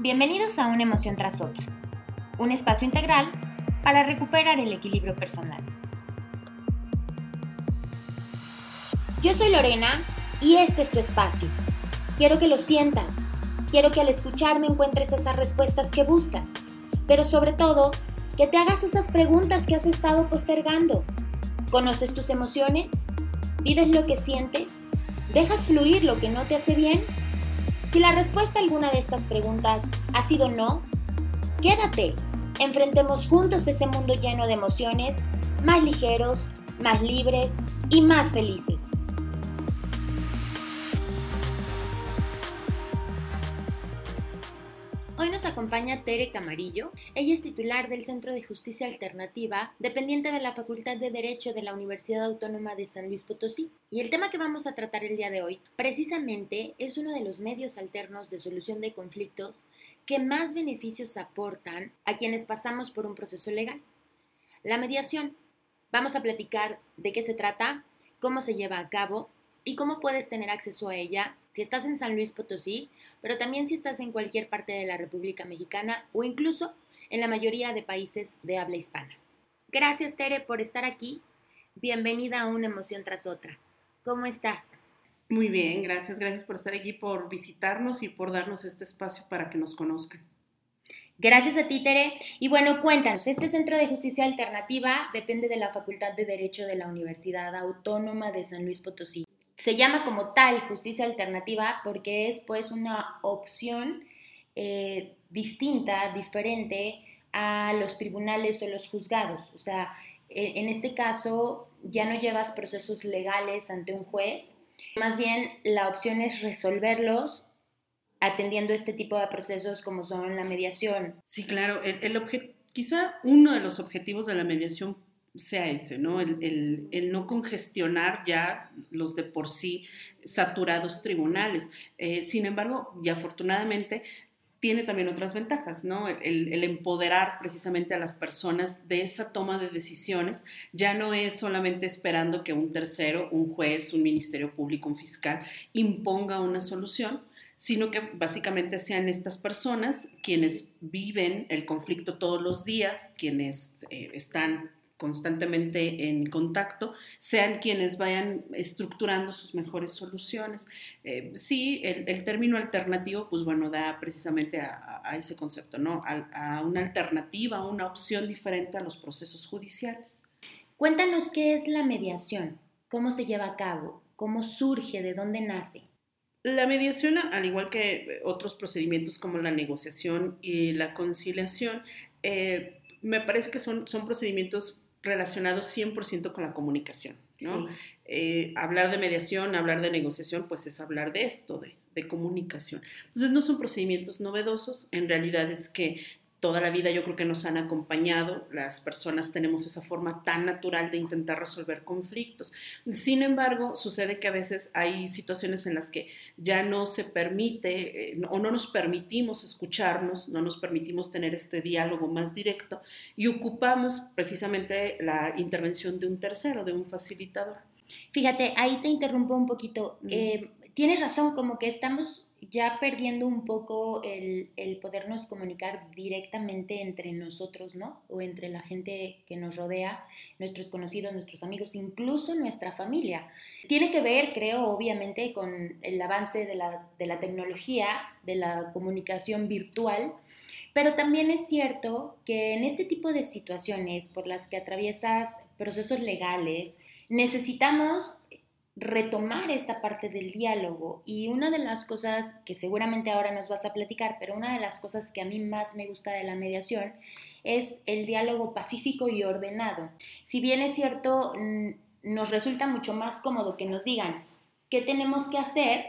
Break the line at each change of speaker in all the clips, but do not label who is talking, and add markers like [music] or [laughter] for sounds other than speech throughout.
Bienvenidos a Una emoción tras otra, un espacio integral para recuperar el equilibrio personal. Yo soy Lorena y este es tu espacio. Quiero que lo sientas, quiero que al escucharme encuentres esas respuestas que buscas, pero sobre todo, que te hagas esas preguntas que has estado postergando. ¿Conoces tus emociones? ¿Vives lo que sientes? ¿Dejas fluir lo que no te hace bien? Si la respuesta a alguna de estas preguntas ha sido no, quédate. Enfrentemos juntos ese mundo lleno de emociones, más ligeros, más libres y más felices. Acompaña Tere Camarillo. Ella es titular del Centro de Justicia Alternativa, dependiente de la Facultad de Derecho de la Universidad Autónoma de San Luis Potosí. Y el tema que vamos a tratar el día de hoy, precisamente, es uno de los medios alternos de solución de conflictos que más beneficios aportan a quienes pasamos por un proceso legal. La mediación. Vamos a platicar de qué se trata, cómo se lleva a cabo y cómo puedes tener acceso a ella si estás en San Luis Potosí, pero también si estás en cualquier parte de la República Mexicana o incluso en la mayoría de países de habla hispana. Gracias Tere por estar aquí. Bienvenida a una emoción tras otra. ¿Cómo estás?
Muy bien, gracias. Gracias por estar aquí, por visitarnos y por darnos este espacio para que nos conozcan.
Gracias a ti, Tere. Y bueno, cuéntanos, este Centro de Justicia Alternativa depende de la Facultad de Derecho de la Universidad Autónoma de San Luis Potosí se llama como tal justicia alternativa porque es pues una opción eh, distinta, diferente a los tribunales o los juzgados. O sea, e, en este caso ya no llevas procesos legales ante un juez, más bien la opción es resolverlos atendiendo este tipo de procesos como son la mediación.
Sí, claro. El, el quizá uno de los objetivos de la mediación sea ese, ¿no? El, no congestionar ya los de por sí saturados tribunales. Eh, sin embargo, y afortunadamente, tiene también otras ventajas, ¿no? El, el, empoderar precisamente a las personas de esa toma de decisiones ya no es solamente esperando que un tercero, un juez, un ministerio público, un fiscal imponga una solución, sino que básicamente sean estas personas quienes viven el conflicto todos los días, quienes eh, están constantemente en contacto, sean quienes vayan estructurando sus mejores soluciones. Eh, sí, el, término alternativo, pues bueno, da precisamente a, ese concepto, ¿no? A, una alternativa, una opción diferente a los procesos judiciales.
Cuéntanos qué es la mediación, cómo se lleva a cabo, cómo surge, de dónde nace.
La mediación, al igual que otros procedimientos como la negociación y la conciliación, eh, me parece que son, son procedimientos relacionado 100% con la comunicación, ¿no? Eh, hablar de mediación, hablar de negociación, pues es hablar de esto, de, de comunicación. Entonces no son procedimientos novedosos, en realidad es que toda la vida yo creo que nos han acompañado, las personas tenemos esa forma tan natural de intentar resolver conflictos. Sin embargo, sucede que a veces hay situaciones en las que ya no se permite eh, o no nos permitimos escucharnos, no nos permitimos tener este diálogo más directo y ocupamos precisamente la intervención de un tercero, de un facilitador.
Fíjate, ahí te interrumpo un poquito. Eh, tienes razón, como que estamos ya perdiendo un poco el, el, podernos comunicar directamente entre nosotros, ¿no? O entre la gente que nos rodea, nuestros conocidos, nuestros amigos, incluso nuestra familia. Tiene que ver, creo, obviamente, con el avance de la, de la tecnología, de la comunicación virtual, pero también es cierto que en este tipo de situaciones por las que atraviesas procesos legales, necesitamos retomar esta parte del diálogo. Y una de las cosas que seguramente ahora nos vas a platicar, pero una de las cosas que a mí más me gusta de la mediación es el diálogo pacífico y ordenado. Si bien es cierto, nos resulta mucho más cómodo que nos digan qué tenemos que hacer,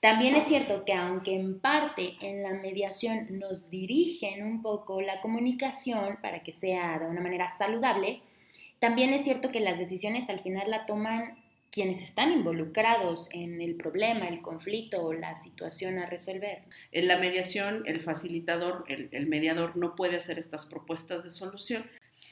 también es cierto que aunque en parte en la mediación nos dirigen un poco la comunicación para que sea de una manera saludable, también es cierto que las decisiones al final la toman quienes están involucrados en el problema, el conflicto o la situación a resolver.
En la mediación, el facilitador, el, mediador no puede hacer estas propuestas de solución.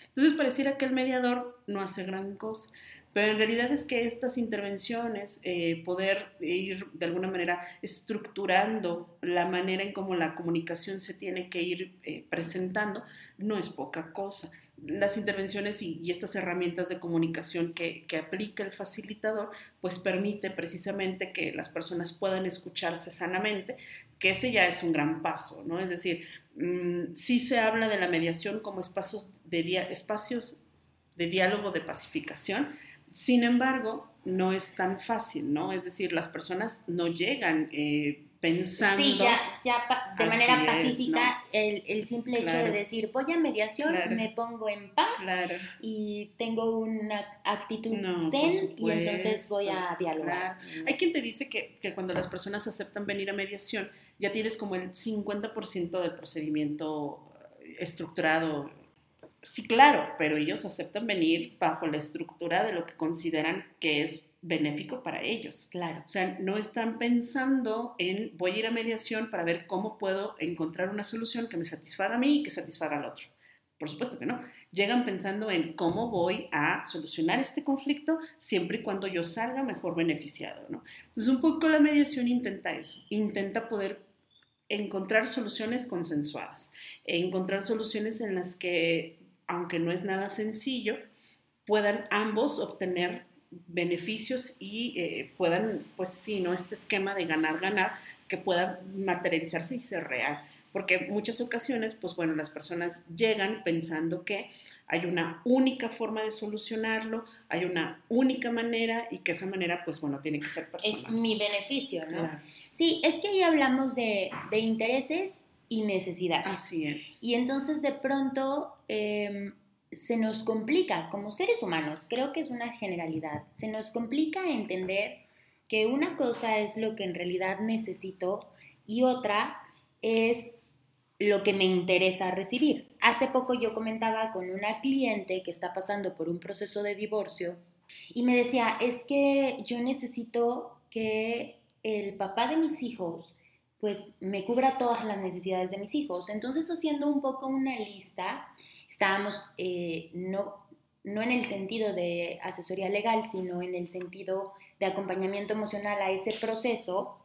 Entonces pareciera que el mediador no hace gran cosa, pero en realidad es que estas intervenciones, eh, poder ir de alguna manera estructurando la manera en cómo la comunicación se tiene que ir eh, presentando, no es poca cosa las intervenciones y, estas herramientas de comunicación que, aplica el facilitador, pues permite precisamente que las personas puedan escucharse sanamente, que ese ya es un gran paso, ¿no? Es decir, mm, sí se habla de la mediación como espacios de, espacios de diálogo de pacificación, sin embargo, no es tan fácil, ¿no? Es decir, las personas no llegan eh, pensando.
Sí, ya, de manera pacífica, el, simple hecho de decir, voy a mediación, me pongo en paz y tengo una actitud zen y entonces voy a dialogar.
Hay quien te dice que, que, cuando las personas aceptan venir a mediación, ya tienes como el 50% del procedimiento eh, estructurado. Sí, claro, pero ellos aceptan venir bajo la estructura de lo que consideran que es benéfico para ellos.
Claro.
O sea, no están pensando en voy a ir a mediación para ver cómo puedo encontrar una solución que me satisfaga a mí y que satisfaga al otro. Por supuesto que no. Llegan pensando en cómo voy a solucionar este conflicto siempre y cuando yo salga mejor beneficiado, ¿no? Entonces, un poco la mediación intenta eso, intenta poder encontrar soluciones consensuadas, encontrar soluciones en las que, aunque no es nada sencillo, puedan ambos obtener beneficios y eh, puedan, pues sí, ¿no? Este esquema de ganar-ganar que pueda materializarse y ser real. Porque muchas ocasiones, pues bueno, las personas llegan pensando que hay una única forma de solucionarlo, hay una única manera y que esa manera, pues bueno, tiene que ser personal.
Es mi beneficio, ¿no? Sí, es que ahí hablamos de, de, intereses y necesidades.
Así es.
Y entonces de pronto em, se nos complica como seres humanos, creo que es una generalidad, se nos complica entender que una cosa es lo que en realidad necesito y otra es lo que me interesa recibir. Hace poco yo comentaba con una cliente que está pasando por un proceso de divorcio y me decía, es que yo necesito que el papá de mis hijos pues me cubra todas las necesidades de mis hijos. Entonces haciendo un poco una lista, estábamos eh, no, no en el sentido de asesoría legal, sino en el sentido de acompañamiento emocional a ese proceso,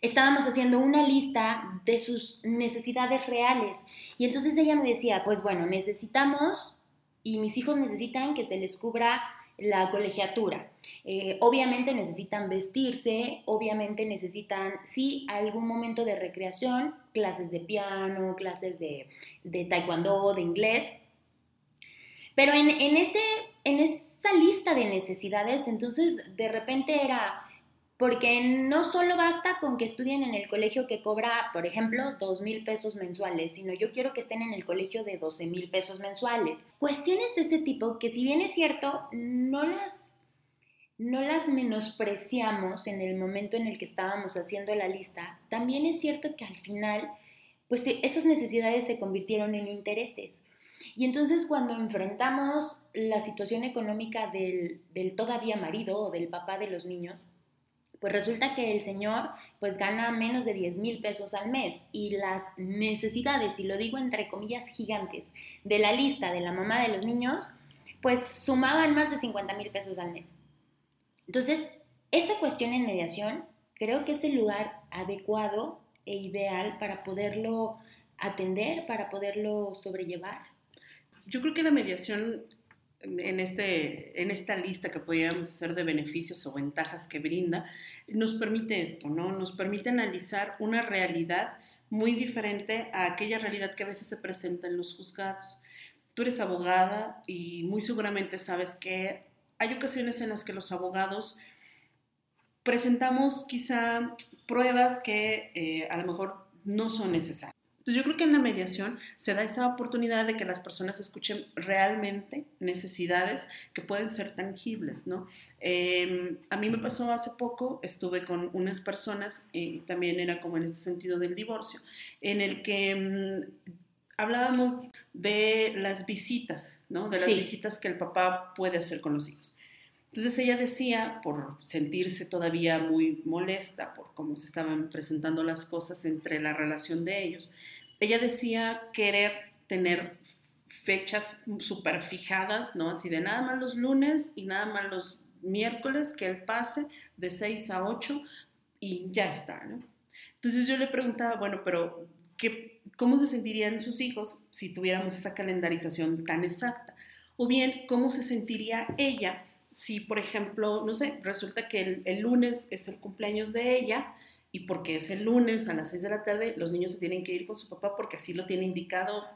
estábamos haciendo una lista de sus necesidades reales. Y entonces ella me decía, pues bueno, necesitamos, y mis hijos necesitan que se les cubra la colegiatura. Eh, obviamente necesitan vestirse, obviamente necesitan, sí, algún momento de recreación, clases de piano, clases de, de taekwondo, de inglés. Pero en, en, ese, en esa lista de necesidades, entonces de repente era, porque no solo basta con que estudien en el colegio que cobra, por ejemplo, dos mil pesos mensuales, sino yo quiero que estén en el colegio de 12 mil pesos mensuales. Cuestiones de ese tipo que si bien es cierto, no las, no las menospreciamos en el momento en el que estábamos haciendo la lista, también es cierto que al final, pues esas necesidades se convirtieron en intereses. Y entonces cuando enfrentamos la situación económica del, del todavía marido o del papá de los niños, pues resulta que el señor pues gana menos de 10 mil pesos al mes y las necesidades, y lo digo entre comillas gigantes, de la lista de la mamá de los niños, pues sumaban más de 50 mil pesos al mes. Entonces, esa cuestión en mediación creo que es el lugar adecuado e ideal para poderlo atender, para poderlo sobrellevar.
Yo creo que la mediación en, este, en esta lista que podríamos hacer de beneficios o ventajas que brinda, nos permite esto, ¿no? Nos permite analizar una realidad muy diferente a aquella realidad que a veces se presenta en los juzgados. Tú eres abogada y muy seguramente sabes que hay ocasiones en las que los abogados presentamos quizá pruebas que eh, a lo mejor no son necesarias. Entonces yo creo que en la mediación se da esa oportunidad de que las personas escuchen realmente necesidades que pueden ser tangibles, ¿no? Em, a mí me pasó hace poco, estuve con unas personas, eh, y también era como en este sentido del divorcio, en el que mm, hablábamos de las visitas, ¿no? De las visitas que el papá puede hacer con los hijos. Entonces ella decía, por sentirse todavía muy molesta por cómo se estaban presentando las cosas entre la relación de ellos, ella decía querer tener fechas súper fijadas, ¿no? Así de nada más los lunes y nada más los miércoles que él pase de 6 a 8 y ya está, ¿no? Entonces yo le preguntaba, bueno, pero ¿qué, ¿cómo se sentirían sus hijos si tuviéramos esa calendarización tan exacta? O bien, ¿cómo se sentiría ella si, por ejemplo, no sé, resulta que el, el lunes es el cumpleaños de ella y porque es el lunes a las 6 de la tarde, los niños se tienen que ir con su papá porque así lo tiene indicado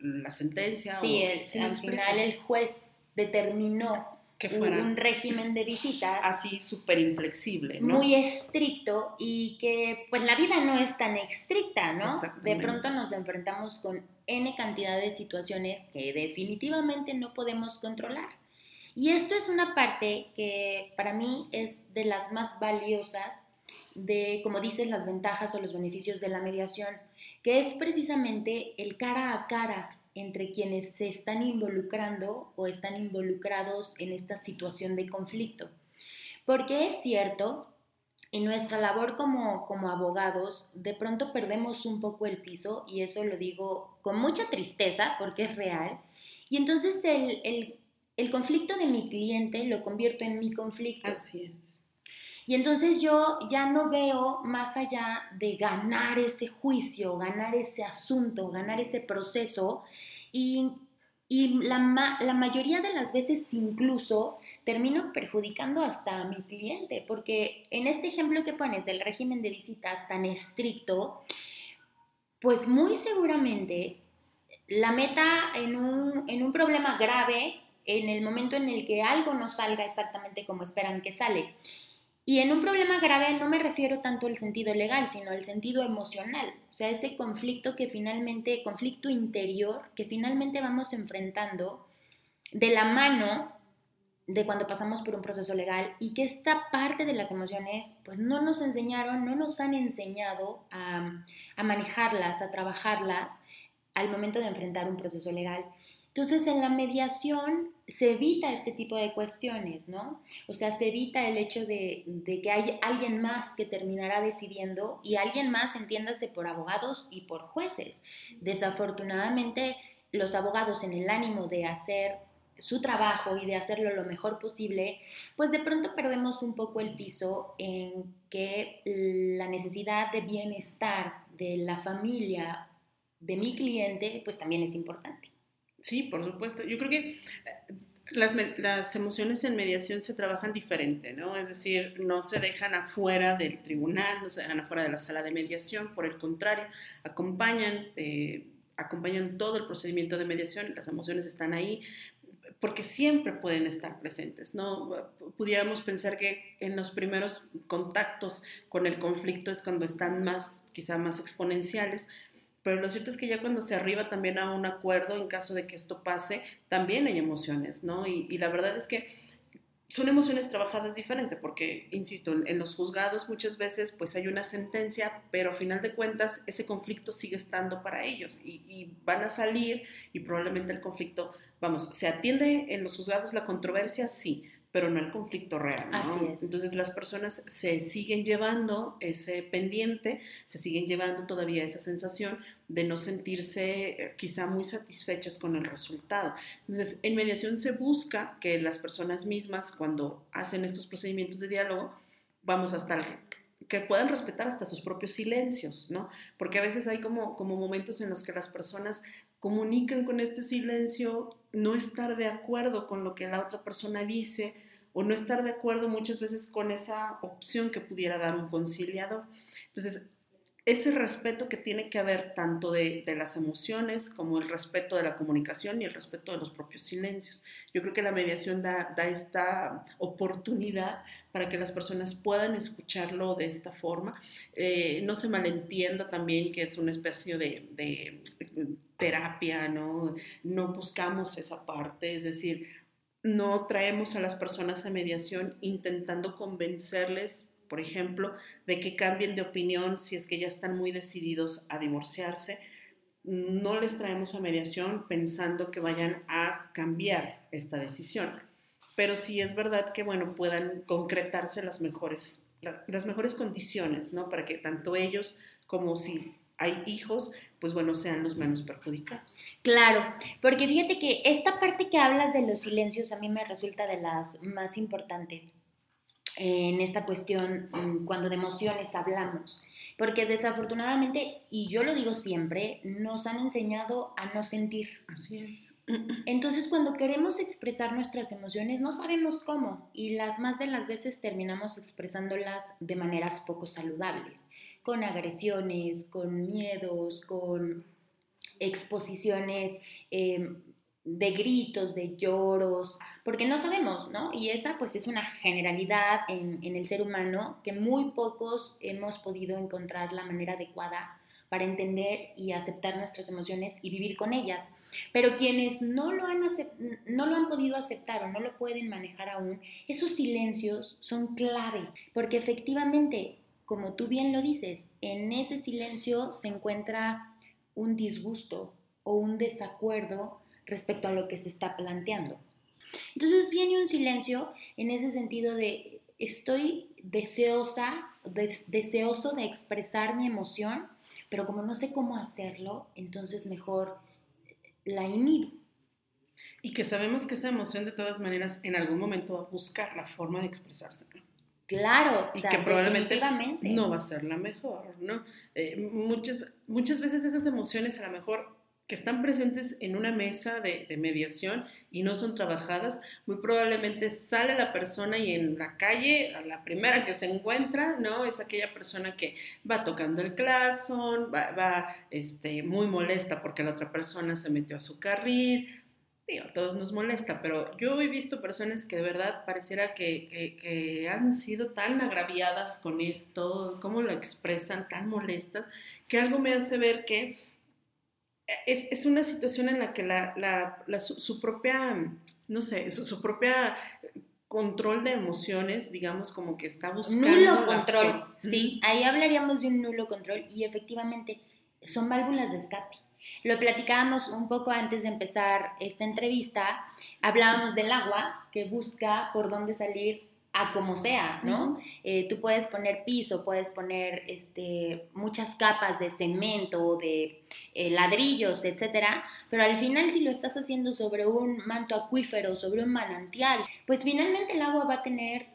la sentencia.
Sí, al final el juez determinó que fuera un régimen de visitas
así súper inflexible,
¿no? Muy estricto y que pues la vida no es tan estricta, ¿no? De pronto nos enfrentamos con N cantidad de situaciones que definitivamente no podemos controlar. Y esto es una parte que para mí es de las más valiosas de, como dicen, las ventajas o los beneficios de la mediación, que es precisamente el cara a cara entre quienes se están involucrando o están involucrados en esta situación de conflicto. Porque es cierto, en nuestra labor como, como abogados, de pronto perdemos un poco el piso, y eso lo digo con mucha tristeza porque es real, y entonces el, el, el conflicto de mi cliente lo convierto en mi conflicto.
Así es.
Y entonces yo ya no veo más allá de ganar ese juicio, ganar ese asunto, ganar ese proceso y, la, la, mayoría de las veces incluso termino perjudicando hasta a mi cliente, porque en este ejemplo que pones del régimen de visitas tan estricto, pues muy seguramente la meta en un, en un problema grave en el momento en el que algo no salga exactamente como esperan que sale. Y en un problema grave no me refiero tanto al sentido legal, sino al sentido emocional, o sea, ese conflicto que finalmente, conflicto interior que finalmente vamos enfrentando de la mano de cuando pasamos por un proceso legal y que esta parte de las emociones pues no nos enseñaron, no nos han enseñado a, a manejarlas, a trabajarlas al momento de enfrentar un proceso legal. Entonces, en la mediación se evita este tipo de cuestiones, ¿no? O sea, se evita el hecho de, que hay alguien más que terminará decidiendo y alguien más, entiéndase, por abogados y por jueces. Desafortunadamente, los abogados en el ánimo de hacer su trabajo y de hacerlo lo mejor posible, pues de pronto perdemos un poco el piso en que la necesidad de bienestar de la familia de mi cliente, pues también es importante.
Sí, por supuesto. Yo creo que eh, las, las, emociones en mediación se trabajan diferente, ¿no? Es decir, no se dejan afuera del tribunal, no se dejan afuera de la sala de mediación, por el contrario, acompañan, eh, acompañan todo el procedimiento de mediación, las emociones están ahí, porque siempre pueden estar presentes, ¿no? Pudiéramos pensar que en los primeros contactos con el conflicto es cuando están más, quizá más exponenciales, pero lo cierto es que ya cuando se arriba también a un acuerdo, en caso de que esto pase, también hay emociones, ¿no? Y, la verdad es que son emociones trabajadas diferente, porque, insisto, en, los juzgados muchas veces pues hay una sentencia, pero a final de cuentas ese conflicto sigue estando para ellos y, y van a salir y probablemente el conflicto, vamos, ¿se atiende en los juzgados la controversia? Sí, pero no el conflicto real. ¿no? Entonces las personas se siguen llevando ese pendiente, se siguen llevando todavía esa sensación de no sentirse eh, quizá muy satisfechas con el resultado. Entonces, en mediación se busca que las personas mismas, cuando hacen estos procedimientos de diálogo, vamos hasta que puedan respetar hasta sus propios silencios, ¿no? Porque a veces hay como, como momentos en los que las personas comunican con este silencio no estar de acuerdo con lo que la otra persona dice o no estar de acuerdo muchas veces con esa opción que pudiera dar un conciliador. Entonces, ese respeto que tiene que haber tanto de, las emociones como el respeto de la comunicación y el respeto de los propios silencios. Yo creo que la mediación da, esta oportunidad para que las personas puedan escucharlo de esta forma. Eh, no se malentienda también que es una especie de, de terapia, ¿no? No buscamos esa parte, es decir, no traemos a las personas a mediación intentando convencerles por ejemplo, de que cambien de opinión si es que ya están muy decididos a divorciarse. No les traemos a mediación pensando que vayan a cambiar esta decisión, pero sí es verdad que, bueno, puedan concretarse las mejores, las mejores condiciones, ¿no? Para que tanto ellos como si hay hijos, pues bueno, sean los menos perjudicados.
Claro, porque fíjate que esta parte que hablas de los silencios a mí me resulta de las más importantes en esta cuestión mm, cuando de emociones hablamos. Porque desafortunadamente, y yo lo digo siempre, nos han enseñado a no sentir.
Así es.
Entonces, cuando queremos expresar nuestras emociones, no sabemos cómo y las más de las veces terminamos expresándolas de maneras poco saludables, con agresiones, con miedos, con exposiciones eh, de gritos, de lloros, porque no sabemos, ¿no? Y esa pues es una generalidad en, en, el ser humano que muy pocos hemos podido encontrar la manera adecuada para entender y aceptar nuestras emociones y vivir con ellas. Pero quienes no lo han, no lo han podido aceptar o no lo pueden manejar aún, esos silencios son clave, porque efectivamente, como tú bien lo dices, en ese silencio se encuentra un disgusto o un desacuerdo respecto a lo que se está planteando. Entonces viene un silencio en ese sentido de estoy deseosa, deseoso de expresar mi emoción, pero como no sé cómo hacerlo, entonces mejor la inhibo.
Y que sabemos que esa emoción de todas maneras en algún momento va a buscar la forma de expresarse.
Claro,
y que probablemente no va a ser la mejor, ¿no? Eh, muchas, muchas veces esas emociones a lo mejor que están presentes en una mesa de, mediación y no son trabajadas, muy probablemente sale la persona y en la calle, a la primera que se encuentra, ¿no? Es aquella persona que va tocando el claxon, va, este, muy molesta porque la otra persona se metió a su carril. Digo, a todos nos molesta, pero yo he visto personas que de verdad pareciera que, que, que han sido tan agraviadas con esto, cómo lo expresan, tan molestas, que algo me hace ver que es, es, una situación en la que la, la, su, propia, no sé, su, propia control de emociones, digamos, como que está buscando.
Nulo control, sí, ahí hablaríamos de un nulo control y efectivamente son válvulas de escape. Lo platicábamos un poco antes de empezar esta entrevista, hablábamos del agua que busca por dónde salir a como sea, ¿no? Eh, tú puedes poner piso, puedes poner este, muchas capas de cemento, de eh, ladrillos, etcétera, pero al final si lo estás haciendo sobre un manto acuífero, sobre un manantial, pues finalmente el agua va a tener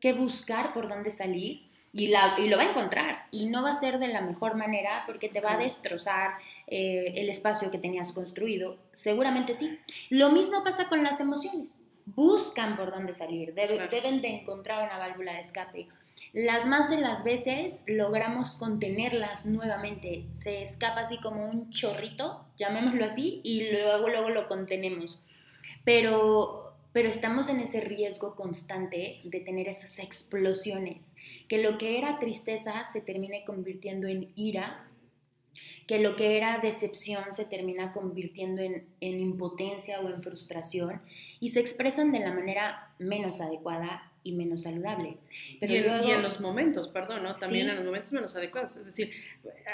que buscar por dónde salir y, la, y lo va a encontrar y no va a ser de la mejor manera porque te va a destrozar eh, el espacio que tenías construido, seguramente sí. Lo mismo pasa con las emociones buscan por dónde salir, deben de encontrar una válvula de escape. Las más de las veces logramos contenerlas nuevamente, se escapa así como un chorrito, llamémoslo así, y luego, luego lo contenemos. Pero, pero estamos en ese riesgo constante de tener esas explosiones, que lo que era tristeza se termine convirtiendo en ira que lo que era decepción se termina convirtiendo en, impotencia o en frustración y se expresan de la manera menos adecuada y menos saludable.
Pero y, en, los momentos, perdón, ¿no? También en los momentos menos adecuados. Es decir,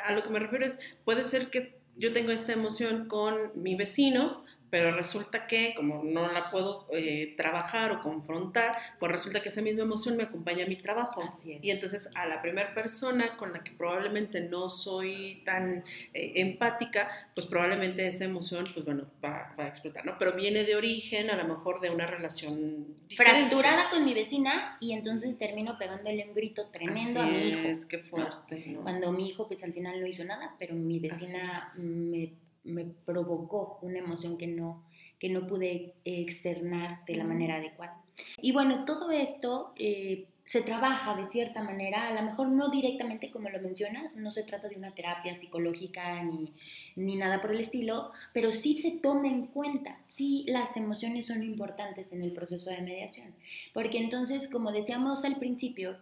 a lo que me refiero es, puede ser que yo tengo esta emoción con mi vecino, pero resulta que como no la puedo eh, trabajar o confrontar, pues resulta que esa misma emoción me acompaña a mi trabajo. Y entonces a la primera persona con la que probablemente no soy tan eh, empática, pues probablemente esa emoción, pues bueno, va, a explotar, ¿no? Pero viene de origen a lo mejor de una relación
fracturada con mi vecina y entonces termino pegándole un grito tremendo a mi hijo.
Es que fuerte.
Cuando mi hijo pues al final no hizo nada, pero mi vecina me me provocó una emoción que no, que no pude externar de la manera adecuada. Y bueno, todo esto eh, se trabaja de cierta manera, a lo mejor no directamente como lo mencionas, no se trata de una terapia psicológica ni, ni nada por el estilo, pero sí se toma en cuenta, sí las emociones son importantes en el proceso de mediación, porque entonces, como decíamos al principio,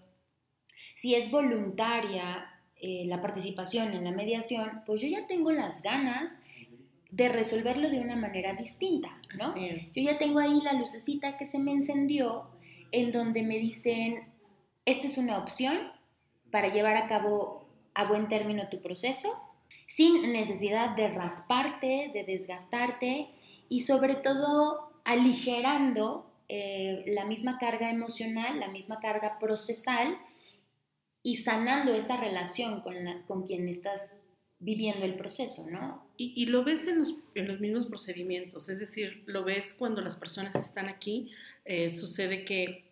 si es voluntaria eh, la participación en la mediación, pues yo ya tengo las ganas de resolverlo de una manera distinta, ¿no? Yo ya tengo ahí la lucecita que se me encendió en donde me dicen, esta es una opción para llevar a cabo a buen término tu proceso, sin necesidad de rasparte, de desgastarte y sobre todo aligerando eh, la misma carga emocional, la misma carga procesal y sanando esa relación con, con quien estás viviendo el proceso, ¿no?
Y, lo ves en los, mismos procedimientos, es decir, lo ves cuando las personas están aquí, eh, sucede que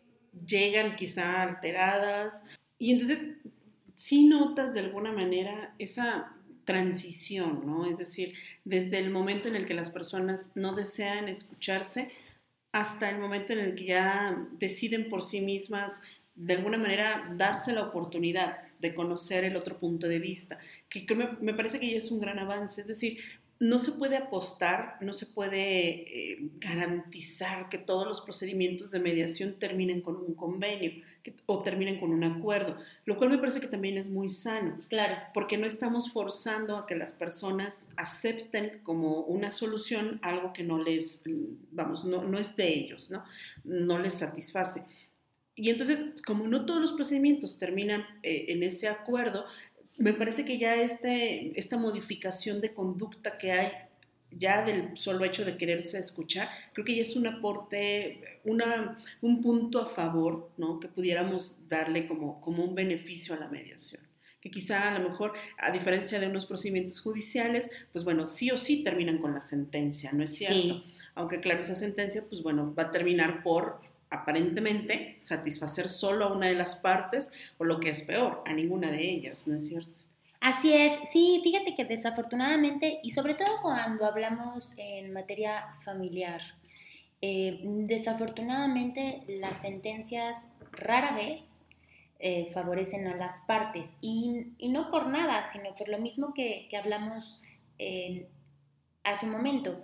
llegan quizá alteradas y entonces sí notas de alguna manera esa transición, ¿no? Es decir, desde el momento en el que las personas no desean escucharse hasta el momento en el que ya deciden por sí mismas de alguna manera darse la oportunidad de conocer el otro punto de vista, que, me, me, parece que ya es un gran avance. Es decir, no se puede apostar, no se puede eh, garantizar que todos los procedimientos de mediación terminen con un convenio o terminen con un acuerdo, lo cual me parece que también es muy sano.
Claro.
Porque no estamos forzando a que las personas acepten como una solución algo que no les, vamos, no, no es de ellos, ¿no? No les satisface. Y entonces, como no todos los procedimientos terminan eh, en ese acuerdo, me parece que ya este, esta modificación de conducta que hay ya del solo hecho de quererse escuchar, creo que ya es un aporte, una, un punto a favor, ¿no? Que pudiéramos darle como, como un beneficio a la mediación. Que quizá a lo mejor, a diferencia de unos procedimientos judiciales, pues bueno, sí o sí terminan con la sentencia, ¿no es cierto? Aunque claro, esa sentencia, pues bueno, va a terminar por aparentemente satisfacer solo a una de las partes o lo que es peor, a ninguna de ellas, ¿no es cierto?
Así es, sí, fíjate que desafortunadamente, y sobre todo cuando hablamos en materia familiar, eh, desafortunadamente las sentencias rara vez eh, favorecen a las partes, y, no por nada, sino por lo mismo que, hablamos hace un momento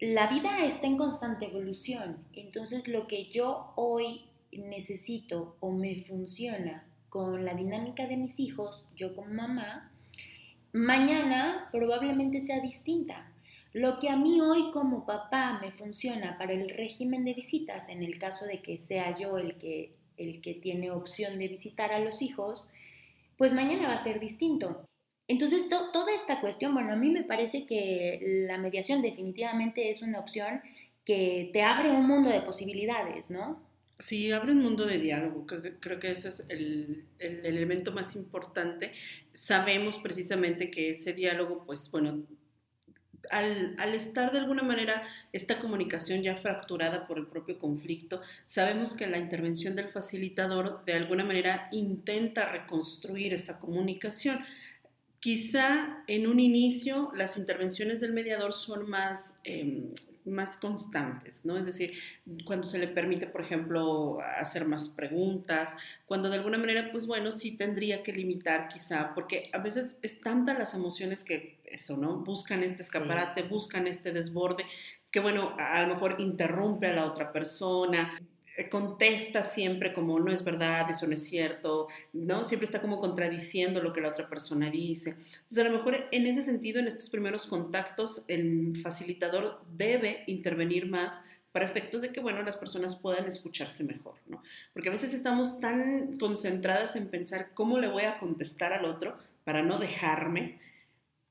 la vida está en constante evolución, entonces lo que yo hoy necesito o me funciona con la dinámica de mis hijos, yo como mamá, mañana probablemente sea distinta. Lo que a mí hoy como papá me funciona para el régimen de visitas, en el caso de que sea yo el que, el que tiene opción de visitar a los hijos, pues mañana va a ser distinto. Entonces, toda esta cuestión, bueno, a mí me parece que la mediación definitivamente es una opción que te abre un mundo de posibilidades, ¿no?
Sí, abre un mundo de diálogo. Creo, que ese es el, el, elemento más importante. Sabemos precisamente que ese diálogo, pues bueno, al, al, estar de alguna manera esta comunicación ya fracturada por el propio conflicto, sabemos que la intervención del facilitador de alguna manera intenta reconstruir esa comunicación. Quizá en un inicio las intervenciones del mediador son más, em, más constantes, ¿no? Es decir, cuando se le permite, por ejemplo, hacer más preguntas, cuando de alguna manera, pues bueno, sí tendría que limitar quizá, porque a veces es tanta las emociones que eso, ¿no? Buscan este escaparate, buscan este desborde, que bueno, a lo mejor interrumpe a la otra persona, contesta siempre como no es verdad, eso no es cierto, ¿no? Siempre está como contradiciendo lo que la otra persona dice. Entonces, a lo mejor en ese sentido, en estos primeros contactos, el facilitador debe intervenir más para efectos de que, bueno, las personas puedan escucharse mejor, ¿no? Porque a veces estamos tan concentradas en pensar cómo le voy a contestar al otro para no dejarme,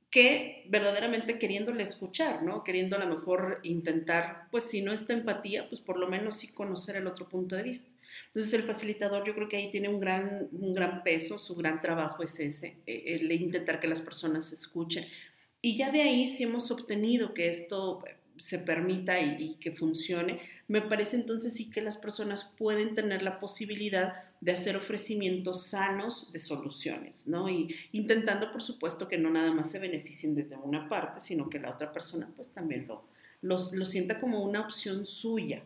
que verdaderamente queriéndole escuchar, ¿no? Queriendo a lo mejor intentar, pues si no esta empatía, pues por lo menos sí conocer el otro punto de vista. Entonces el facilitador yo creo que ahí tiene un gran, un gran peso, su gran trabajo es ese, eh, el intentar que las personas escuchen. Y ya de ahí si hemos obtenido que esto se permita y, que funcione, me parece entonces sí que las personas pueden tener la posibilidad de hacer ofrecimientos sanos de soluciones, ¿no? Y intentando, por supuesto, que no nada más se beneficien desde una parte, sino que la otra persona pues también lo, lo sienta como una opción suya.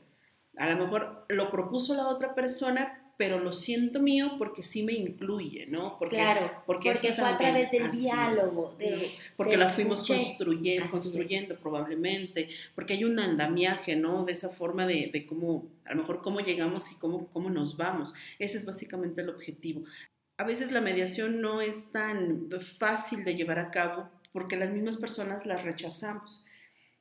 A lo mejor lo propuso la otra persona, pero lo siento mío porque sí me incluye, ¿no?
Porque, claro, porque, fue a través del diálogo. De,
porque la fuimos construyendo, construyendo probablemente, porque hay un andamiaje, ¿no? De esa forma de, de, cómo, a lo mejor cómo llegamos y cómo, cómo nos vamos. Ese es básicamente el objetivo. A veces la mediación no es tan fácil de llevar a cabo porque las mismas personas la rechazamos.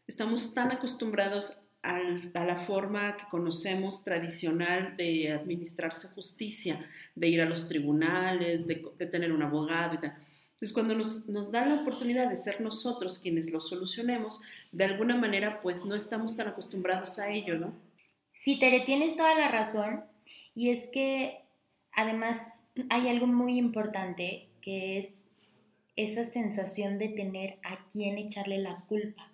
Estamos tan acostumbrados a la forma que conocemos tradicional de administrarse justicia, de ir a los tribunales, de, tener un abogado y tal. Entonces, cuando nos, nos da la oportunidad de ser nosotros quienes lo solucionemos, de alguna manera, pues no estamos tan acostumbrados a ello, ¿no?
Sí, Tere, tienes toda la razón. Y es que, además, hay algo muy importante que es esa sensación de tener a quién echarle la culpa.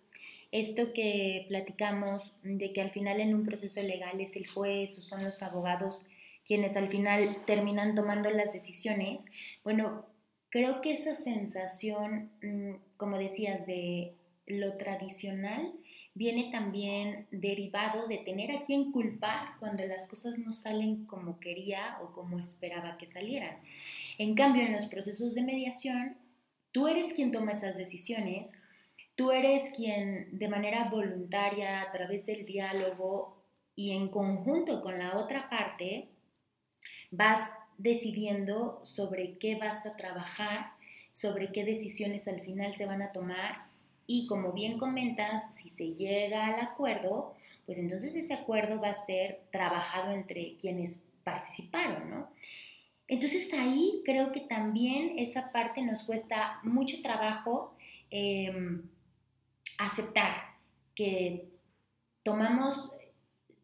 Esto que platicamos de que al final en un proceso legal es el juez o son los abogados quienes al final terminan tomando las decisiones, bueno, creo que esa sensación, mm, como decías, de lo tradicional, viene también derivado de tener a quien culpar cuando las cosas no salen como quería o como esperaba que salieran. En cambio, en los procesos de mediación, tú eres quien toma esas decisiones, tú eres quien de manera voluntaria, a través del diálogo y en conjunto con la otra parte, vas decidiendo sobre qué vas a trabajar, sobre qué decisiones al final se van a tomar y como bien comentas, si se llega al acuerdo, pues entonces ese acuerdo va a ser trabajado entre quienes participaron, ¿no? Entonces ahí creo que también esa parte nos cuesta mucho trabajo em, aceptar que tomamos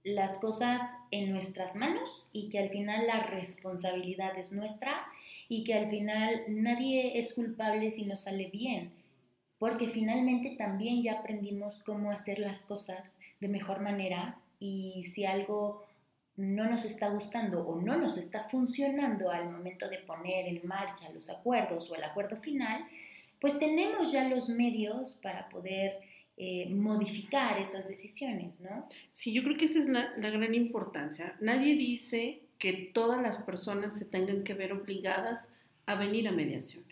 las cosas en nuestras manos y que al final la responsabilidad es nuestra y que al final nadie es culpable si no sale bien, porque finalmente también ya aprendimos cómo hacer las cosas de mejor manera y si algo no nos está gustando o no nos está funcionando al momento de poner en marcha los acuerdos o el acuerdo final, pues tenemos ya los medios para poder eh, modificar esas decisiones, ¿no?
Sí, yo creo que esa es la, gran importancia. Nadie dice que todas las personas se tengan que ver obligadas a venir a mediación,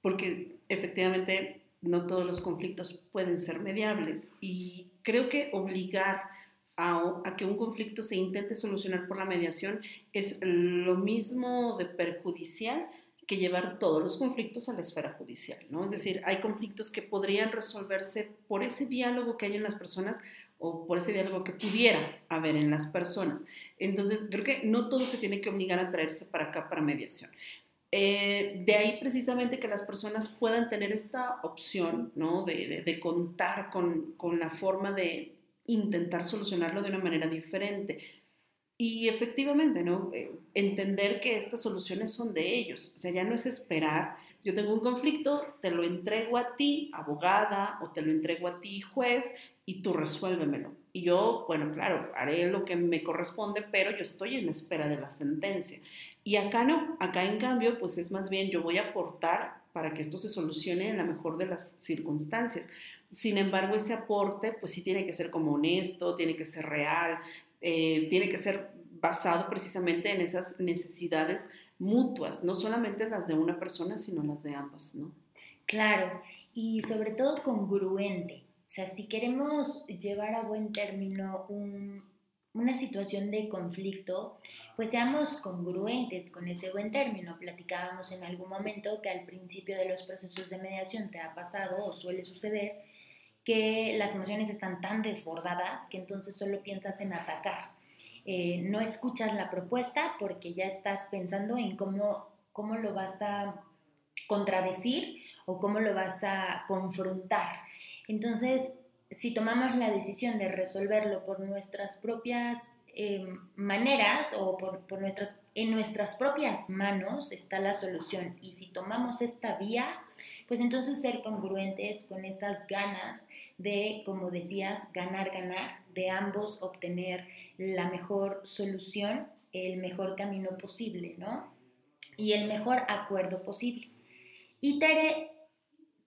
porque efectivamente no todos los conflictos pueden ser mediables y creo que obligar a, a, que un conflicto se intente solucionar por la mediación es lo mismo de perjudicial que llevar todos los conflictos a la esfera judicial, ¿no? Es decir, hay conflictos que podrían resolverse por ese diálogo que hay en las personas o por ese diálogo que pudiera haber en las personas. Entonces, creo que no todo se tiene que obligar a traerse para acá para mediación. Eh, de ahí precisamente que las personas puedan tener esta opción, ¿no? De, de, de contar con, con la forma de intentar solucionarlo de una manera diferente y efectivamente, ¿no? Eh, entender que estas soluciones son de ellos. O sea, ya no es esperar, yo tengo un conflicto, te lo entrego a ti, abogada, o te lo entrego a ti, juez, y tú resuélvemelo. Y yo, bueno, claro, haré lo que me corresponde, pero yo estoy en espera de la sentencia. Y acá no, acá en cambio, pues es más bien yo voy a aportar para que esto se solucione en la mejor de las circunstancias. Sin embargo, ese aporte, pues sí tiene que ser como honesto, tiene que ser real, eh, tiene que ser basado precisamente en esas necesidades mutuas, no solamente las de una persona, sino las de ambas, ¿no?
Claro, y sobre todo congruente. O sea, si queremos llevar a buen término una situación de conflicto, pues seamos congruentes con ese buen término. Platicábamos en algún momento que al principio de los procesos de mediación te ha pasado o suele suceder que las emociones están tan desbordadas que entonces solo piensas en atacar. Eh, no escuchas la propuesta porque ya estás pensando en cómo, cómo lo vas a contradecir o cómo lo vas a confrontar. Entonces, si tomamos la decisión de resolverlo por nuestras propias eh, maneras o por, por, nuestras, en nuestras propias manos está la solución. Y si tomamos esta vía, pues entonces ser congruentes con esas ganas de, como decías, ganar, ganar, de ambos obtener la mejor solución, el mejor camino posible, ¿no? Y el mejor acuerdo posible. Y Tere,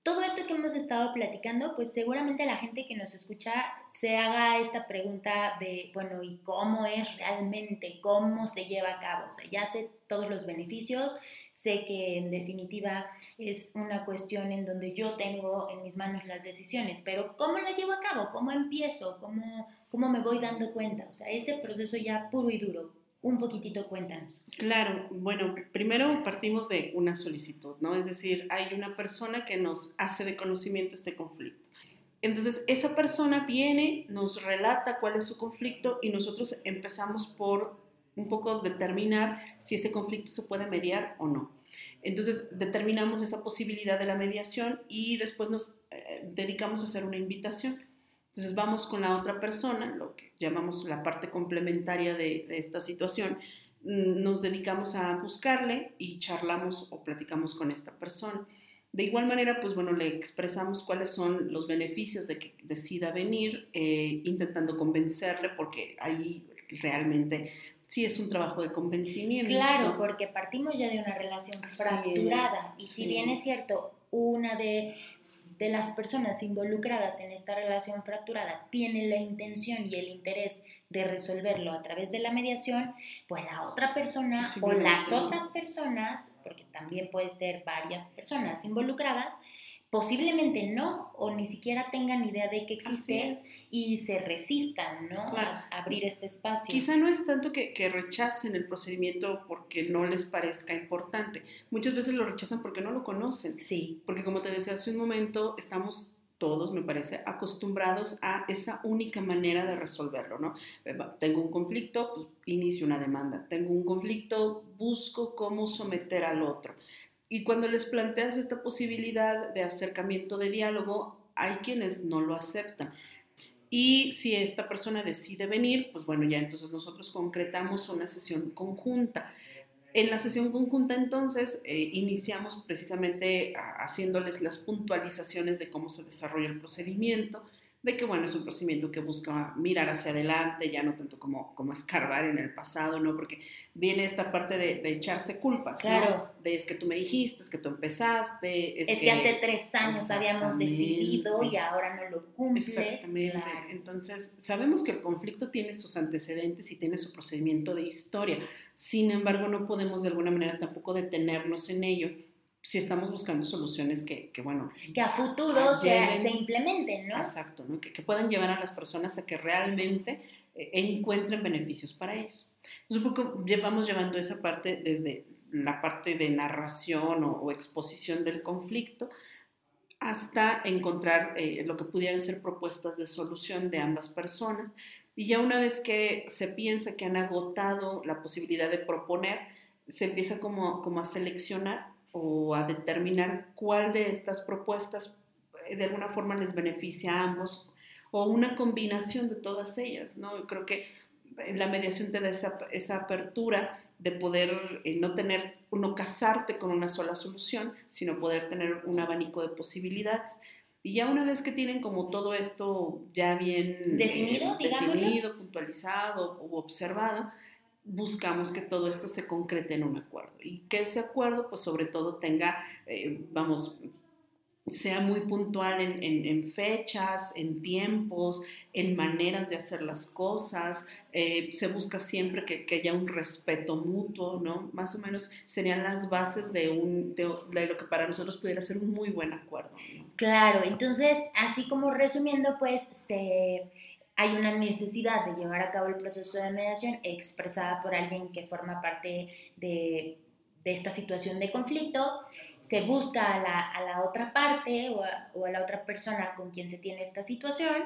todo esto que hemos estado platicando, pues seguramente la gente que nos escucha se haga esta pregunta de, bueno, ¿y cómo es realmente? ¿Cómo se lleva a cabo? O sea, ya sé todos los beneficios, sé que en definitiva es una cuestión en donde yo tengo en mis manos las decisiones, pero ¿cómo la llevo a cabo? ¿Cómo empiezo? ¿Cómo, cómo me voy dando cuenta? O sea, ese proceso ya puro y duro, un poquitito cuéntanos.
Claro, bueno, primero partimos de una solicitud, ¿no? Es decir, hay una persona que nos hace de conocimiento este conflicto. Entonces, esa persona viene, nos relata cuál es su conflicto y nosotros empezamos por un poco determinar si ese conflicto se puede mediar o no. Entonces, determinamos esa posibilidad de la mediación y después nos eh, dedicamos a hacer una invitación. Entonces vamos con la otra persona, lo que llamamos la parte complementaria de, esta situación, mm, nos dedicamos a buscarle y charlamos o platicamos con esta persona. De igual manera, pues bueno, le expresamos cuáles son los beneficios de que decida venir, eh, intentando convencerle, porque ahí realmente sí es un trabajo de convencimiento.
Claro, porque partimos ya de una relación fracturada. y si bien es cierto, una de de las personas involucradas en esta relación fracturada tiene la intención y el interés de resolverlo a través de la mediación, pues la otra persona o las otras personas, porque también puede ser varias personas involucradas, posiblemente no o ni siquiera tengan idea de que existe y se resistan ¿no? a abrir este espacio.
Quizá no es tanto que, que, rechacen el procedimiento porque no les parezca importante. Muchas veces lo rechazan porque no lo conocen.
Sí.
Porque como te decía hace un momento, estamos todos, me parece, acostumbrados a esa única manera de resolverlo, ¿no? Eh, tengo un conflicto, pues inicio una demanda. Tengo un conflicto, busco cómo someter al otro. Y cuando les planteas esta posibilidad de acercamiento de diálogo, hay quienes no lo aceptan. Y si esta persona decide venir, pues bueno, ya entonces nosotros concretamos una sesión conjunta. En la sesión conjunta entonces eh, iniciamos precisamente haciéndoles las puntualizaciones de cómo se desarrolla el procedimiento, de que, bueno, es un procedimiento que busca mirar hacia adelante, ya no tanto como, como escarbar en el pasado, ¿no? Porque viene esta parte de, echarse culpas, claro. ¿no? De es que tú me dijiste, es que tú empezaste.
Es, que, hace tres años habíamos decidido y ahora no lo cumples.
Exactamente. Entonces, sabemos que el conflicto tiene sus antecedentes y tiene su procedimiento de historia. Sin embargo, no podemos de alguna manera tampoco detenernos en ello si estamos buscando soluciones que, que bueno...
Que a futuro se, se, implementen, ¿no?
Exacto, ¿no? Que, que, puedan llevar a las personas a que realmente eh, encuentren beneficios para ellos. Entonces, un poco llevamos llevando esa parte desde la parte de narración o, exposición del conflicto hasta encontrar eh, lo que pudieran ser propuestas de solución de ambas personas. Y ya una vez que se piensa que han agotado la posibilidad de proponer, se empieza como, como a seleccionar o a determinar cuál de estas propuestas eh, de alguna forma les beneficia a ambos o una combinación de todas ellas, ¿no? Creo que la mediación te da esa, esa apertura de poder eh, no tener, no casarte con una sola solución, sino poder tener un abanico de posibilidades. Y ya una vez que tienen como todo esto ya bien
definido,
eh, definido puntualizado o observado, buscamos que todo esto se concrete en un acuerdo y que ese acuerdo pues sobre todo tenga, eh, vamos, sea muy puntual en, fechas, en tiempos, en maneras de hacer las cosas. Eh, se busca siempre que, haya un respeto mutuo, ¿no? Más o menos serían las bases de, un, de, lo que para nosotros pudiera ser un muy buen acuerdo.
Claro, entonces, así como resumiendo, pues se hay una necesidad de llevar a cabo el proceso de mediación expresada por alguien que forma parte de, esta situación de conflicto, se busca a la, otra parte o a, la otra persona con quien se tiene esta situación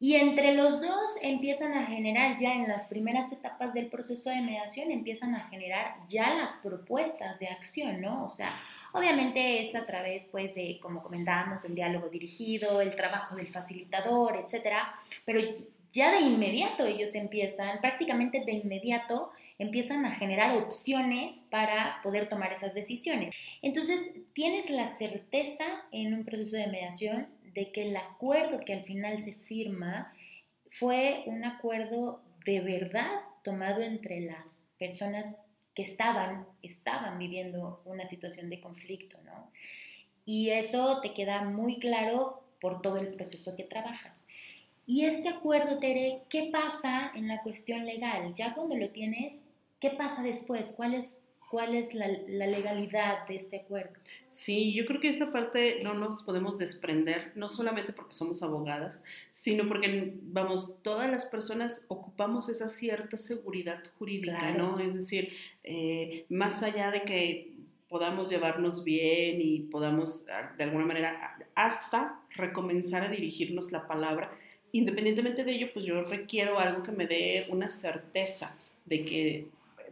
y entre los dos empiezan a generar ya en las primeras etapas del proceso de mediación, empiezan a generar ya las propuestas de acción, ¿no? O sea, Obviamente es a través, pues, de, como comentábamos, el diálogo dirigido, el trabajo del facilitador, etcétera, pero ya de inmediato ellos empiezan, prácticamente de inmediato, empiezan a generar opciones para poder tomar esas decisiones. Entonces, tienes la certeza en un proceso de mediación de que el acuerdo que al final se firma fue un acuerdo de verdad tomado entre las personas que estaban, estaban viviendo una situación de conflicto, ¿no? Y eso te queda muy claro por todo el proceso que trabajas. Y este acuerdo, Tere, ¿qué pasa en la cuestión legal? Ya cuando lo tienes, ¿qué pasa después? ¿Cuál es cuál es la, legalidad de este acuerdo.
Sí, yo creo que esa parte no nos podemos desprender, no solamente porque somos abogadas, sino porque, vamos, todas las personas ocupamos esa cierta seguridad jurídica, ¿no? Es decir, eh, más allá de que podamos llevarnos bien y podamos, ah, de alguna manera, hasta recomenzar a dirigirnos la palabra, independientemente de ello, pues yo requiero algo que me dé una certeza de que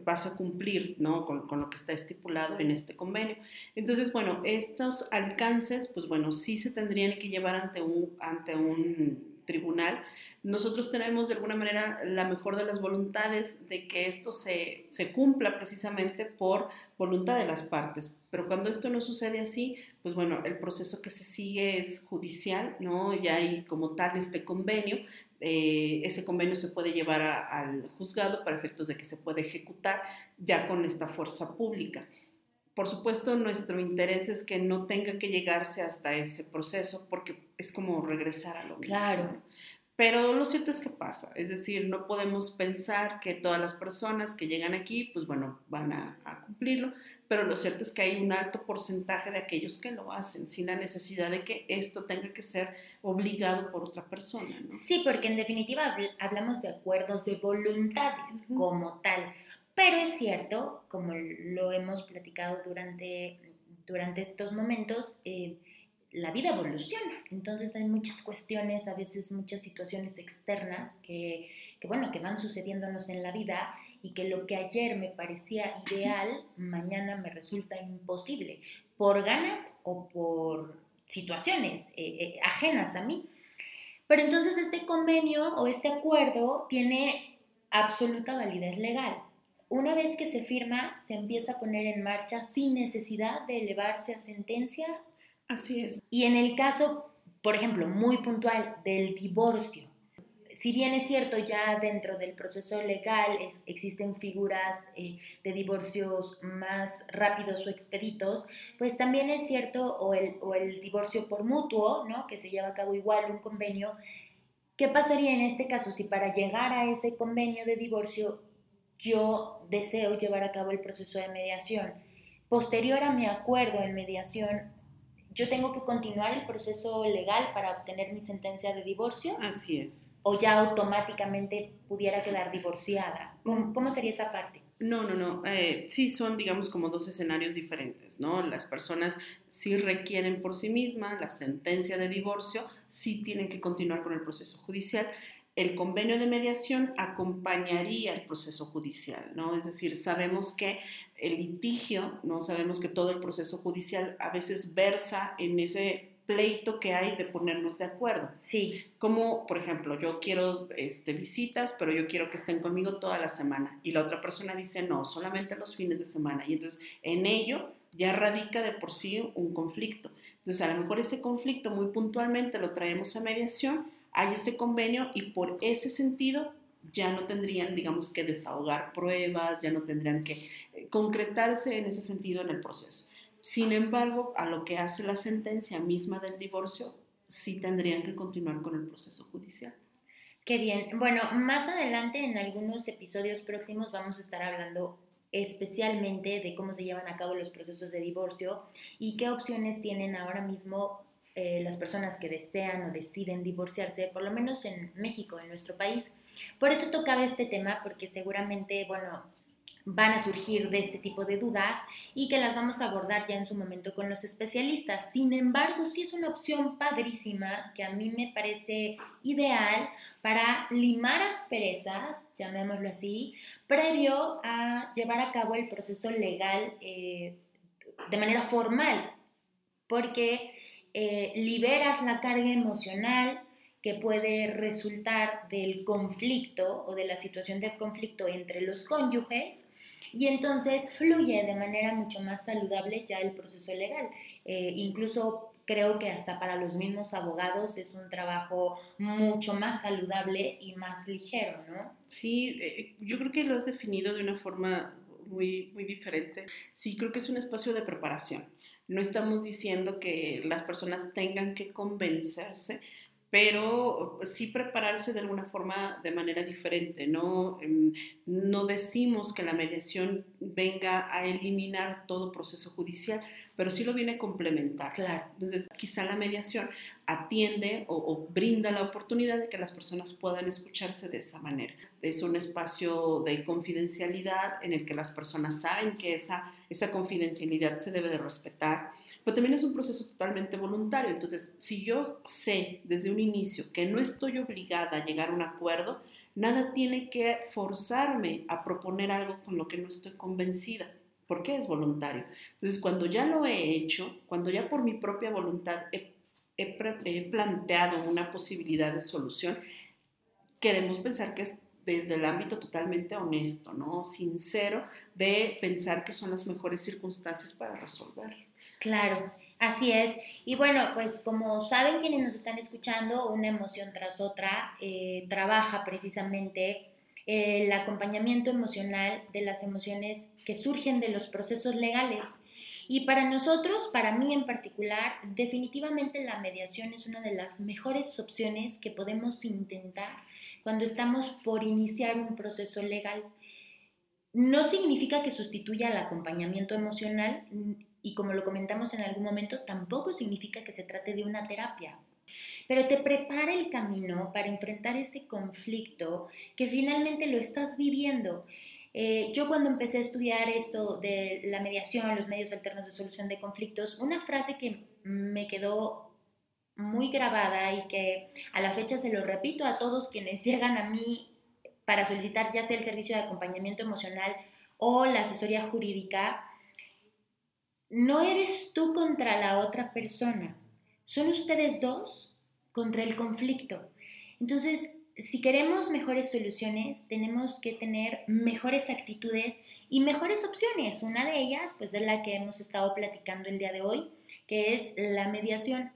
vas a cumplir ¿no? con, con, lo que está estipulado en este convenio. Entonces, bueno, estos alcances, pues bueno, sí se tendrían que llevar ante un, ante un tribunal, nosotros tenemos de alguna manera la mejor de las voluntades de que esto se, se, cumpla precisamente por voluntad de las partes. Pero cuando esto no sucede así, pues bueno, el proceso que se sigue es judicial, ¿no? Ya hay como tal este convenio. Eh, ese convenio se puede llevar al juzgado para efectos de que se pueda ejecutar ya con esta fuerza pública. Por supuesto, nuestro interés es que no tenga que llegarse hasta ese proceso porque es como regresar a lo mismo. Claro. Pero lo cierto es que pasa, es decir, no podemos pensar que todas las personas que llegan aquí, pues bueno, van a, cumplirlo, pero lo cierto es que hay un alto porcentaje de aquellos que lo hacen sin la necesidad de que esto tenga que ser obligado por otra persona. ¿no?
Sí, porque en definitiva hablamos de acuerdos de voluntades como tal, pero es cierto, como lo hemos platicado durante, durante estos momentos, eh, la vida evoluciona. Entonces hay muchas cuestiones, a veces muchas situaciones externas que, bueno, que van sucediéndonos en la vida y que lo que ayer me parecía ideal, mañana me resulta imposible, por ganas o por situaciones eh, eh, ajenas a mí. Pero entonces este convenio o este acuerdo tiene absoluta validez legal. Una vez que se firma, se empieza a poner en marcha sin necesidad de elevarse a sentencia
Así es.
Y en el caso, por ejemplo, muy puntual del divorcio, si bien es cierto, ya dentro del proceso legal existen figuras eh, de divorcios más rápidos o expeditos, pues también es cierto, o el, o el divorcio por mutuo, ¿no? que se lleva a cabo igual un convenio, ¿qué pasaría en este caso si para llegar a ese convenio de divorcio yo deseo llevar a cabo el proceso de mediación? Posterior a mi acuerdo en mediación, yo tengo que continuar el proceso legal para obtener mi sentencia de divorcio.
Así es.
O ya automáticamente pudiera quedar divorciada. ¿Cómo, sería esa parte?
No, no, no. Eh, sí, son, digamos, como dos escenarios diferentes, ¿no? Las personas sí requieren por sí mismas la sentencia de divorcio, sí tienen que continuar con el proceso judicial el convenio de mediación acompañaría el proceso judicial, ¿no? Es decir, sabemos que el litigio, ¿no? Sabemos que todo el proceso judicial a veces versa en ese pleito que hay de ponernos de acuerdo.
Sí.
Como, por ejemplo, yo quiero este, visitas, pero yo quiero que estén conmigo toda la semana. Y la otra persona dice, no, solamente los fines de semana. Y entonces, en ello ya radica de por sí un conflicto. Entonces, a lo mejor ese conflicto muy puntualmente lo traemos a mediación hay ese convenio y por ese sentido ya no tendrían, digamos, que desahogar pruebas, ya no tendrían que eh, concretarse en ese sentido en el proceso. Sin embargo, a lo que hace la sentencia misma del divorcio, sí tendrían que continuar con el proceso judicial.
Qué bien. Bueno, más adelante en algunos episodios próximos vamos a estar hablando especialmente de cómo se llevan a cabo los procesos de divorcio y qué opciones tienen ahora mismo eh, las personas que desean o deciden divorciarse, por lo menos en México, en nuestro país. Por eso tocaba este tema, porque seguramente, bueno, van a surgir de este tipo de dudas y que las vamos a abordar ya en su momento con los especialistas. Sin embargo, sí es una opción padrísima que a mí me parece ideal para limar asperezas, llamémoslo así, previo a llevar a cabo el proceso legal eh, de manera formal, porque eh, liberas la carga emocional que puede resultar del conflicto o de la situación de conflicto entre los cónyuges y entonces fluye de manera mucho más saludable ya el proceso legal. Eh, incluso creo que hasta para los mismos abogados es un trabajo mucho más saludable y más ligero, ¿no?
Sí, eh, yo creo que lo has definido de una forma muy, muy diferente. Sí, creo que es un espacio de preparación. No estamos diciendo que las personas tengan que convencerse, pero sí prepararse de alguna forma de manera diferente, ¿no? Em, no decimos que la mediación venga a eliminar todo proceso judicial, pero sí lo viene a complementar.
Claro.
Entonces, quizá la mediación atiende o, brinda la oportunidad de que las personas puedan escucharse de esa manera. Es un espacio de confidencialidad en el que las personas saben que esa, esa confidencialidad se debe de respetar, pero también es un proceso totalmente voluntario. Entonces, si yo sé desde un inicio que no estoy obligada a llegar a un acuerdo, nada tiene que forzarme a proponer algo con lo que no estoy convencida porque es voluntario. Entonces, cuando ya lo he hecho, cuando ya por mi propia voluntad he he, planteado una posibilidad de solución, queremos pensar que es desde el ámbito totalmente honesto, ¿no? Sincero, de pensar que son las mejores circunstancias para resolver.
Claro, así es. Y bueno, pues como saben quienes nos están escuchando, una emoción tras otra eh, trabaja precisamente el acompañamiento emocional de las emociones que surgen de los procesos legales. Y para nosotros, para mí en particular, definitivamente la mediación es una de las mejores opciones que podemos intentar cuando estamos por iniciar un proceso legal. No significa que sustituya el acompañamiento emocional y como lo comentamos en algún momento, tampoco significa que se trate de una terapia pero te prepara el camino para enfrentar ese conflicto que finalmente lo estás viviendo. Eh, yo cuando empecé a estudiar esto de la mediación, los medios alternos de solución de conflictos, una frase que me quedó muy grabada y que a la fecha se lo repito a todos quienes [laughs] llegan a mí para solicitar ya sea el servicio de acompañamiento emocional o la asesoría jurídica, no eres tú contra la otra persona, son ustedes dos contra el conflicto. Entonces, si queremos mejores soluciones, tenemos que tener mejores actitudes y mejores opciones. Una de ellas, pues es la que hemos estado platicando el día de hoy, que es la mediación.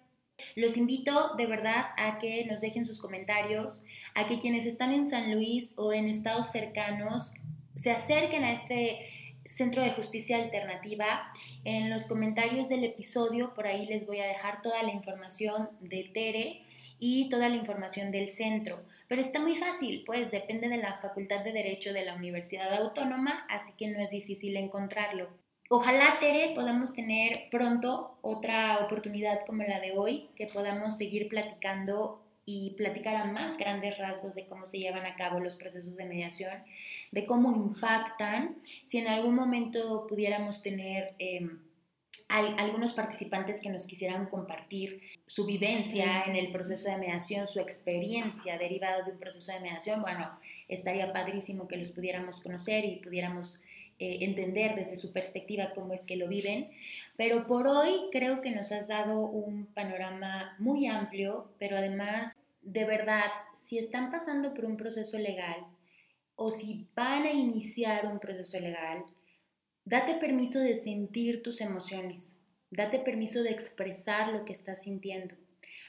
Los invito de verdad a que nos dejen sus comentarios, a que quienes están en San Luis o en estados cercanos se acerquen a este Centro de Justicia Alternativa. En los comentarios del episodio, por ahí les voy a dejar toda la información de Tere y toda la información del centro. Pero está muy fácil, pues depende de la Facultad de Derecho de la Universidad Autónoma, así que no es difícil encontrarlo. Ojalá, Tere, podamos tener pronto otra oportunidad como la de hoy, que podamos seguir platicando y platicar a más grandes rasgos de cómo se llevan a cabo los procesos de mediación, de cómo impactan. Si en algún momento pudiéramos tener... Em, hay algunos participantes que nos quisieran compartir su vivencia en el proceso de mediación, su experiencia derivada de un proceso de mediación, bueno, estaría padrísimo que los pudiéramos conocer y pudiéramos eh, entender desde su perspectiva cómo es que lo viven. Pero por hoy creo que nos has dado un panorama muy amplio, pero además, de verdad, si están pasando por un proceso legal o si van a iniciar un proceso legal, Date permiso de sentir tus emociones. Date permiso de expresar lo que estás sintiendo.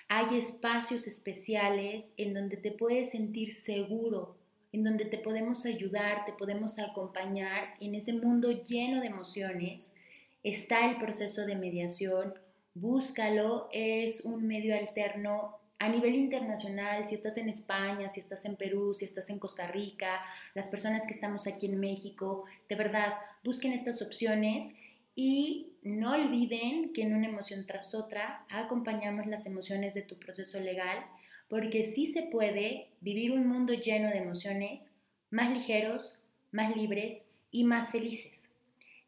Hay espacios especiales en donde te puedes sentir seguro, en donde te podemos ayudar, te podemos acompañar en ese mundo lleno de emociones. Está el proceso de mediación, búscalo, es un medio alterno a nivel internacional, si estás en España, si estás en Perú, si estás en Costa Rica, las personas que estamos aquí en México, de verdad, busquen estas opciones y no olviden que en una emoción tras otra acompañamos las emociones de tu proceso legal, porque sí se puede vivir un mundo lleno de emociones más ligeros, más libres y más felices.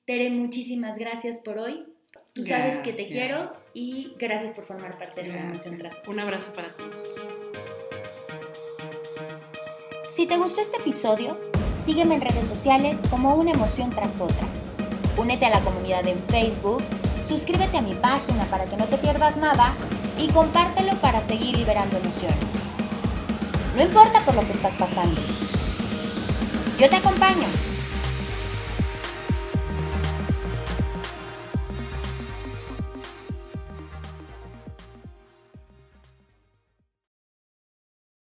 Tere, muchísimas gracias por hoy. Tú sabes que te quiero y gracias por formar parte de la emoción tras.
Un abrazo para todos.
Si te gustó este episodio, sígueme en redes sociales como una emoción tras otra. Únete a la comunidad en Facebook, suscríbete a mi página para que no te pierdas nada y compártelo para seguir liberando emociones. No importa por lo que estás pasando. Yo te acompaño